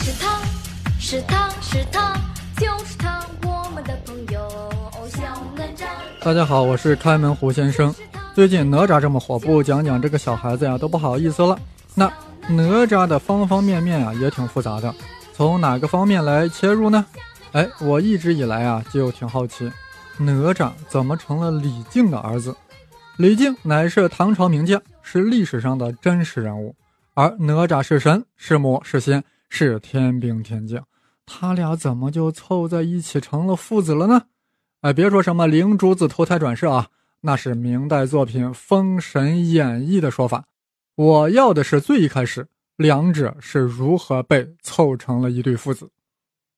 是他，是他是他，就是他，我们的朋友小哪吒。大家好，我是开门胡先生。最近哪吒这么火，不讲讲这个小孩子呀都不好意思了。那哪吒的方方面面啊也挺复杂的，从哪个方面来切入呢？哎，我一直以来啊就挺好奇，哪吒怎么成了李靖的儿子？李靖乃是唐朝名将，是历史上的真实人物，而哪吒是神，是魔，是仙，是天兵天将，他俩怎么就凑在一起成了父子了呢？哎，别说什么灵珠子投胎转世啊，那是明代作品《封神演义》的说法。我要的是最一开始两者是如何被凑成了一对父子。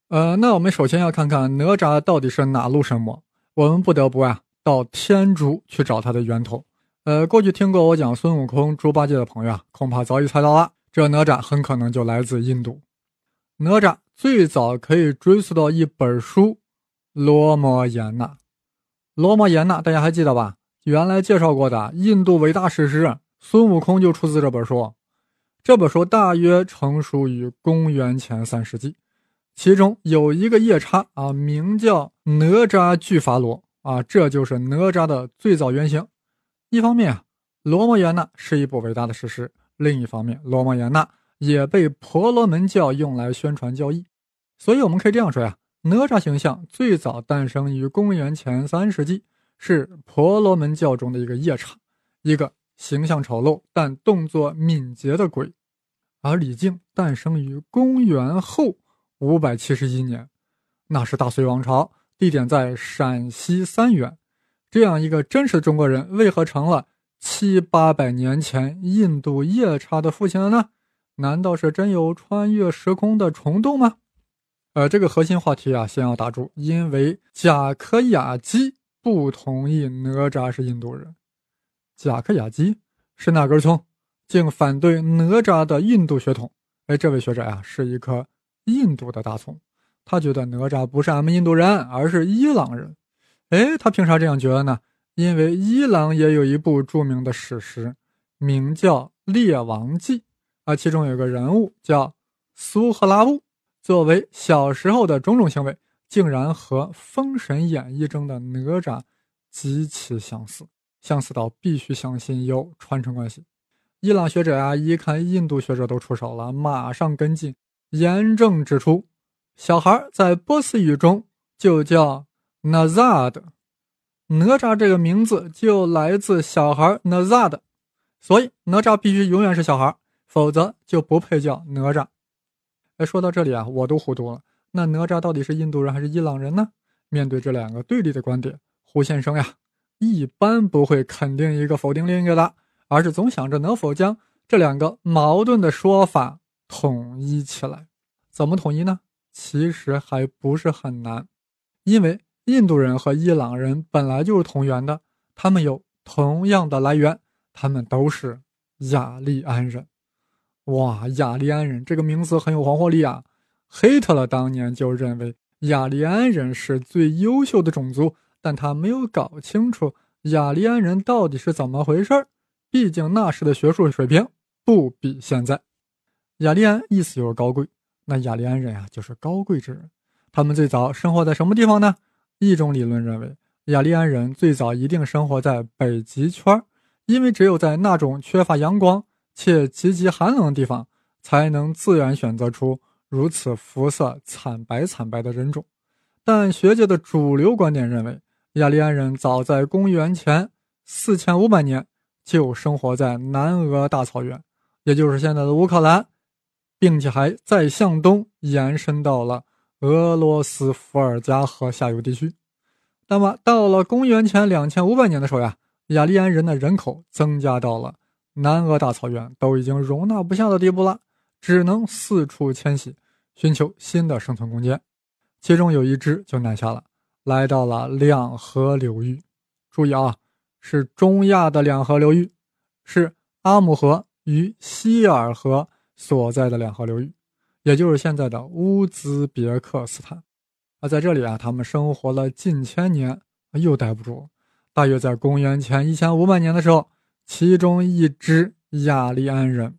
呃，那我们首先要看看哪吒到底是哪路神魔，我们不得不啊。到天竺去找他的源头。呃，过去听过我讲孙悟空、猪八戒的朋友啊，恐怕早已猜到了，这哪吒很可能就来自印度。哪吒最早可以追溯到一本书《罗摩衍那》。《罗摩衍那》大家还记得吧？原来介绍过的印度伟大史诗，孙悟空就出自这本书。这本书大约成熟于公元前三世纪，其中有一个夜叉啊，名叫哪吒俱伐罗。啊，这就是哪吒的最早原型。一方面啊，《罗摩衍那》是一部伟大的史诗；另一方面，《罗摩衍那》也被婆罗门教用来宣传教义。所以，我们可以这样说呀：哪吒形象最早诞生于公元前三世纪，是婆罗门教中的一个夜叉，一个形象丑陋但动作敏捷的鬼；而李靖诞生于公元后五百七十一年，那是大隋王朝。地点在陕西三原，这样一个真实的中国人，为何成了七八百年前印度夜叉的父亲了呢？难道是真有穿越时空的虫洞吗？呃，这个核心话题啊，先要打住，因为贾克雅基不同意哪吒是印度人。贾克雅基是哪根葱？竟反对哪吒的印度血统？哎，这位学者呀，是一颗印度的大葱。他觉得哪吒不是俺们印度人，而是伊朗人。哎，他凭啥这样觉得呢？因为伊朗也有一部著名的史诗，名叫《列王记》，啊，其中有个人物叫苏赫拉布，作为小时候的种种行为，竟然和《封神演义》中的哪吒极其相似，相似到必须相信有传承关系。伊朗学者啊，一看印度学者都出手了，马上跟进，严正指出。小孩在波斯语中就叫 Nazad，哪吒这个名字就来自小孩哪吒的所以哪吒必须永远是小孩，否则就不配叫哪吒。哎，说到这里啊，我都糊涂了。那哪吒到底是印度人还是伊朗人呢？面对这两个对立的观点，胡先生呀，一般不会肯定一个否定另一个的，而是总想着能否将这两个矛盾的说法统一起来。怎么统一呢？其实还不是很难，因为印度人和伊朗人本来就是同源的，他们有同样的来源，他们都是雅利安人。哇，雅利安人这个名字很有黄活力啊！希特勒当年就认为雅利安人是最优秀的种族，但他没有搞清楚雅利安人到底是怎么回事儿。毕竟那时的学术水平不比现在。雅利安意思就是高贵。那雅利安人啊，就是高贵之人。他们最早生活在什么地方呢？一种理论认为，雅利安人最早一定生活在北极圈，因为只有在那种缺乏阳光且极其寒冷的地方，才能自然选择出如此肤色惨白惨白的人种。但学界的主流观点认为，雅利安人早在公元前四千五百年就生活在南俄大草原，也就是现在的乌克兰。并且还再向东延伸到了俄罗斯伏尔加河下游地区。那么，到了公元前两千五百年的时候呀，雅利安人的人口增加到了南俄大草原都已经容纳不下的地步了，只能四处迁徙，寻求新的生存空间。其中有一支就南下了，来到了两河流域。注意啊，是中亚的两河流域，是阿姆河与希尔河。所在的两河流域，也就是现在的乌兹别克斯坦。啊在这里啊，他们生活了近千年，又待不住。大约在公元前一千五百年的时候，其中一支雅利安人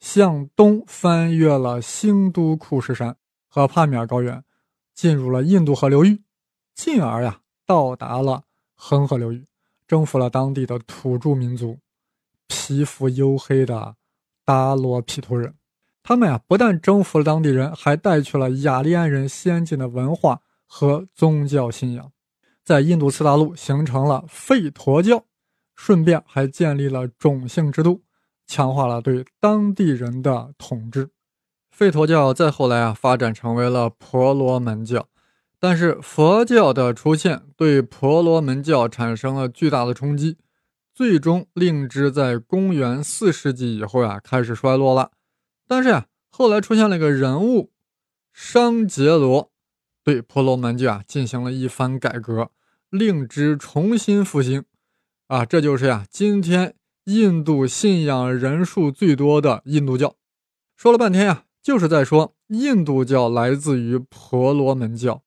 向东翻越了兴都库什山和帕米尔高原，进入了印度河流域，进而呀到达了恒河流域，征服了当地的土著民族，皮肤黝黑的达罗毗荼人。他们呀不但征服了当地人，还带去了雅利安人先进的文化和宗教信仰，在印度次大陆形成了吠陀教。顺便还建立了种姓制度，强化了对当地人的统治。吠陀教再后来啊，发展成为了婆罗门教。但是佛教的出现对婆罗门教产生了巨大的冲击，最终令之在公元四世纪以后呀开始衰落了。但是呀，后来出现了个人物商杰罗，对婆罗门教啊进行了一番改革，令之重新复兴。啊，这就是呀，今天印度信仰人数最多的印度教。说了半天呀，就是在说印度教来自于婆罗门教，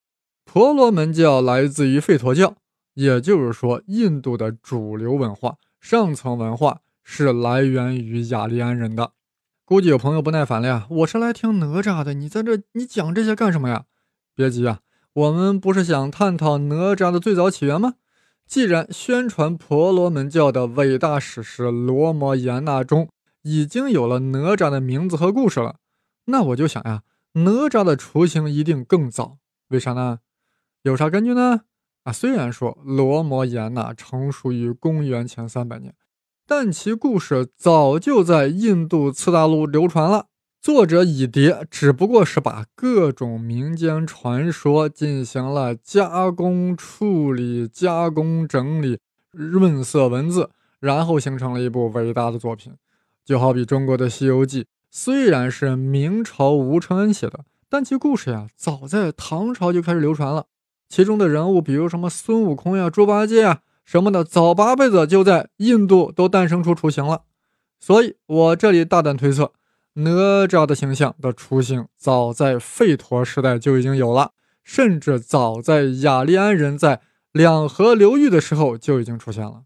婆罗门教来自于吠陀教。也就是说，印度的主流文化、上层文化是来源于雅利安人的。估计有朋友不耐烦了呀，我是来听哪吒的，你在这你讲这些干什么呀？别急啊，我们不是想探讨哪吒的最早起源吗？既然宣传婆罗门教的伟大史诗《罗摩衍那》中已经有了哪吒的名字和故事了，那我就想呀，哪吒的雏形一定更早。为啥呢？有啥根据呢？啊，虽然说《罗摩衍那》成熟于公元前三百年，但其故事早就在印度次大陆流传了。作者乙蝶只不过是把各种民间传说进行了加工处理、加工整理、润色文字，然后形成了一部伟大的作品。就好比中国的《西游记》，虽然是明朝吴承恩写的，但其故事呀，早在唐朝就开始流传了。其中的人物，比如什么孙悟空呀、猪八戒呀什么的，早八辈子就在印度都诞生出雏形了。所以我这里大胆推测。哪吒的形象的雏形，早在吠陀时代就已经有了，甚至早在雅利安人在两河流域的时候就已经出现了。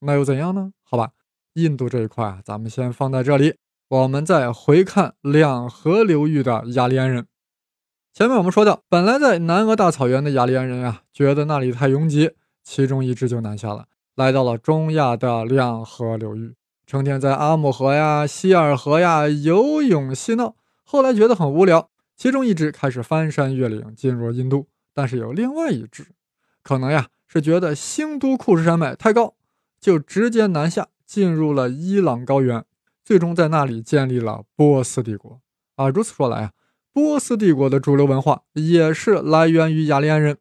那又怎样呢？好吧，印度这一块啊，咱们先放在这里。我们再回看两河流域的雅利安人。前面我们说到，本来在南俄大草原的雅利安人啊，觉得那里太拥挤，其中一支就南下了，来到了中亚的两河流域。成天在阿姆河呀、希尔河呀游泳嬉闹，后来觉得很无聊，其中一支开始翻山越岭进入印度。但是有另外一支，可能呀是觉得兴都库什山脉太高，就直接南下进入了伊朗高原，最终在那里建立了波斯帝国。啊，如此说来啊，波斯帝国的主流文化也是来源于雅利安人，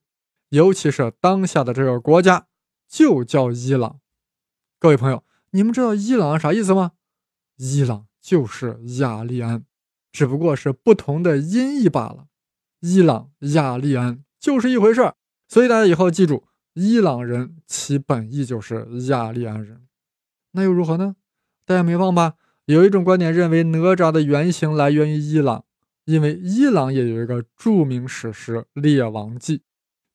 尤其是当下的这个国家就叫伊朗。各位朋友。你们知道伊朗啥意思吗？伊朗就是雅利安，只不过是不同的音译罢了。伊朗、雅利安就是一回事儿，所以大家以后记住，伊朗人其本意就是雅利安人。那又如何呢？大家没忘吧？有一种观点认为哪吒的原型来源于伊朗，因为伊朗也有一个著名史诗《列王记》，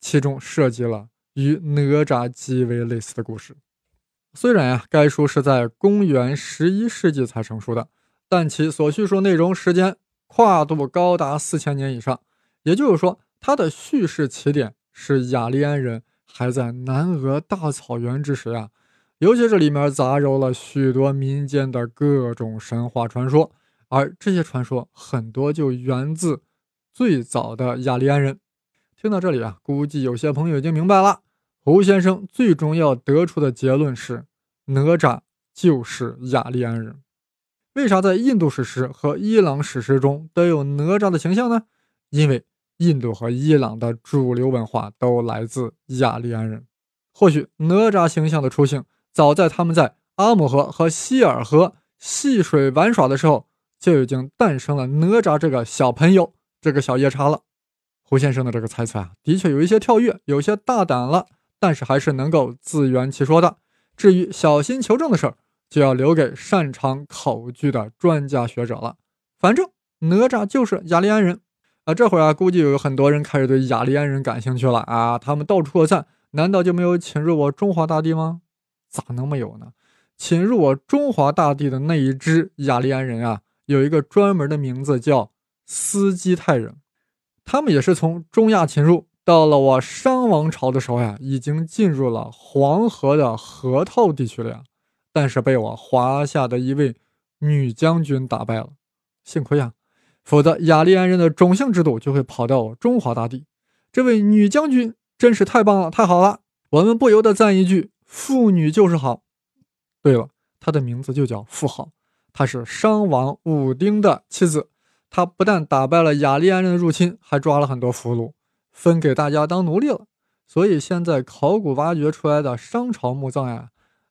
其中涉及了与哪吒极为类似的故事。虽然呀，该书是在公元十一世纪才成熟的，但其所叙述内容时间跨度高达四千年以上。也就是说，它的叙事起点是雅利安人还在南俄大草原之时呀。尤其是里面杂糅了许多民间的各种神话传说，而这些传说很多就源自最早的雅利安人。听到这里啊，估计有些朋友已经明白了。胡先生最终要得出的结论是，哪吒就是雅利安人。为啥在印度史诗和伊朗史诗中都有哪吒的形象呢？因为印度和伊朗的主流文化都来自雅利安人。或许哪吒形象的出现，早在他们在阿姆河和希尔河戏水玩耍的时候，就已经诞生了哪吒这个小朋友，这个小夜叉了。胡先生的这个猜测啊，的确有一些跳跃，有些大胆了。但是还是能够自圆其说的。至于小心求证的事儿，就要留给擅长考据的专家学者了。反正哪吒就是雅利安人啊！这会儿啊，估计有很多人开始对雅利安人感兴趣了啊！他们到处扩散，难道就没有侵入我中华大地吗？咋能没有呢？侵入我中华大地的那一支雅利安人啊，有一个专门的名字叫斯基泰人，他们也是从中亚侵入，到了我商王朝的时候呀，已经进入了黄河的河套地区了呀，但是被我华夏的一位女将军打败了，幸亏呀，否则雅利安人的种姓制度就会跑到中华大地。这位女将军真是太棒了，太好了，我们不由得赞一句：妇女就是好。对了，她的名字就叫妇好。她是商王武丁的妻子，他不但打败了雅利安人的入侵，还抓了很多俘虏，分给大家当奴隶了。所以现在考古挖掘出来的商朝墓葬呀，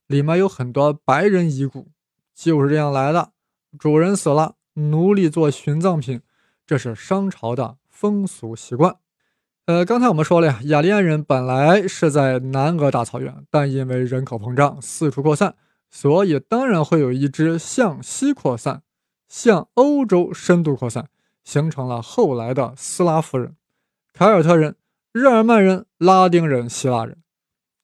里面有很多白人遗骨，就是这样来的。主人死了，奴隶做殉葬品，这是商朝的风俗习惯。呃，刚才我们说了呀，雅利安人本来是在南俄大草原，但因为人口膨胀，四处扩散。所以当然会有一支向西扩散，向欧洲深度扩散，形成了后来的斯拉夫人、凯尔特人、日耳曼人、拉丁人、希腊人。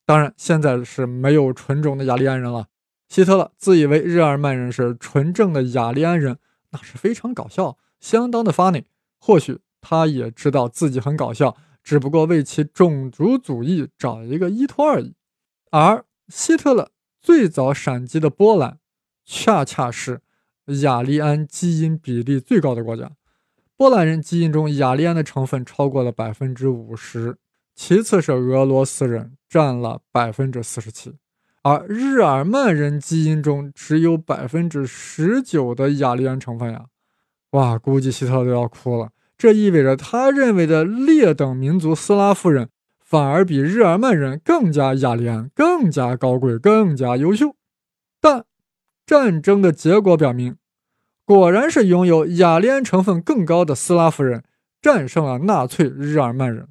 当然，现在是没有纯种的雅利安人了。希特勒自以为日耳曼人是纯正的雅利安人，那是非常搞笑，相当的 funny。或许他也知道自己很搞笑，只不过为其种族主义找一个依托而已。而希特勒。最早闪击的波兰，恰恰是雅利安基因比例最高的国家。波兰人基因中雅利安的成分超过了百分之五十，其次是俄罗斯人，占了百分之四十七，而日耳曼人基因中只有百分之十九的雅利安成分呀！哇，估计希特勒都要哭了。这意味着他认为的劣等民族斯拉夫人。反而比日耳曼人更加雅利安，更加高贵，更加优秀。战争的结果表明，果然是拥有雅利安成分更高的斯拉夫人战胜了纳粹日耳曼人。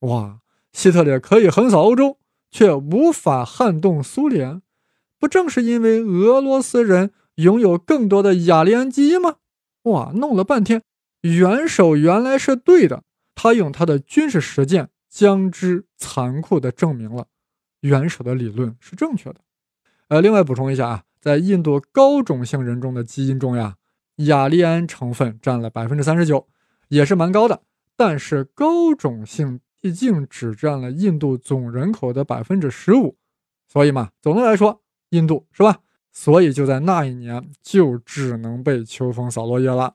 哇，希特勒可以横扫欧洲，却无法撼动苏联，不正是因为俄罗斯人拥有更多的雅利安基因吗？哇，弄了半天，元首原来是对的，他用他的军事实践。将之残酷地证明了元首的理论是正确的。呃，另外补充一下啊，在印度高种姓人中的基因中呀，雅利安成分占了百分之三十九，也是蛮高的。但是高种姓毕竟只占了印度总人口的百分之十五，所以嘛，总的来说，印度是吧？所以就在那一年，就只能被秋风扫落叶了。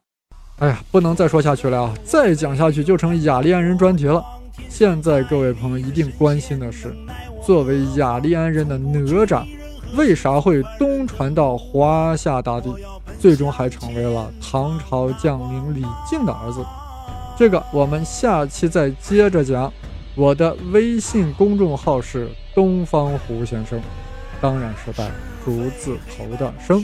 哎呀，不能再说下去了啊！再讲下去就成雅利安人专题了。现在各位朋友一定关心的是，作为雅利安人的哪吒，为啥会东传到华夏大地，最终还成为了唐朝将领李靖的儿子？这个我们下期再接着讲。我的微信公众号是东方胡先生，当然是带竹字头的生。